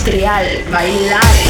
industrial, bailar.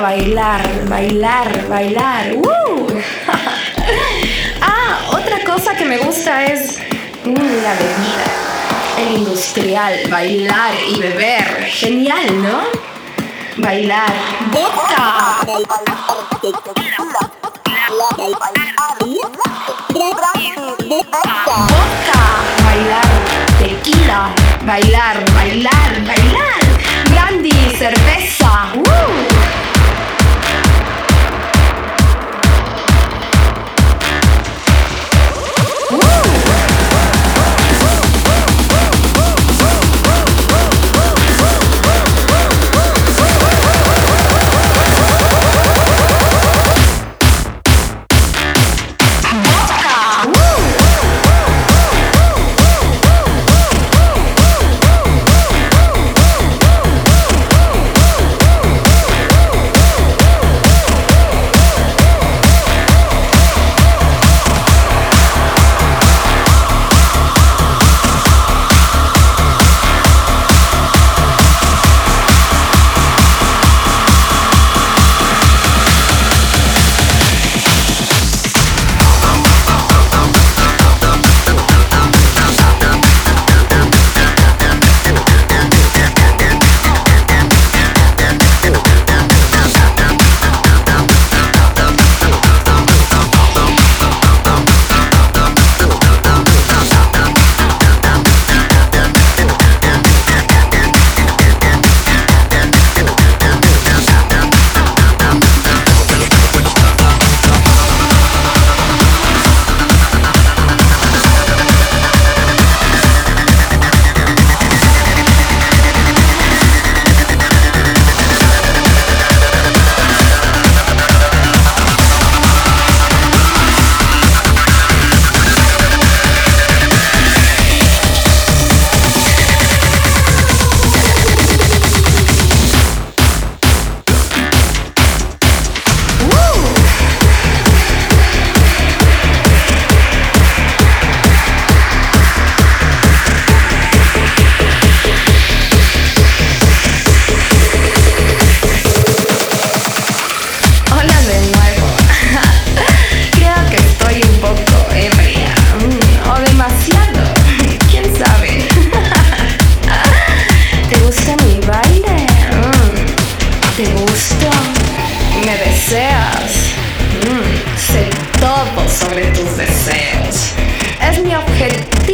Bailar, bailar, bailar. ¡Uh! ah, otra cosa que me gusta es mm, la bebida. El industrial, bailar y beber. Genial, ¿no? Bailar. ¡Vodka! Bailar,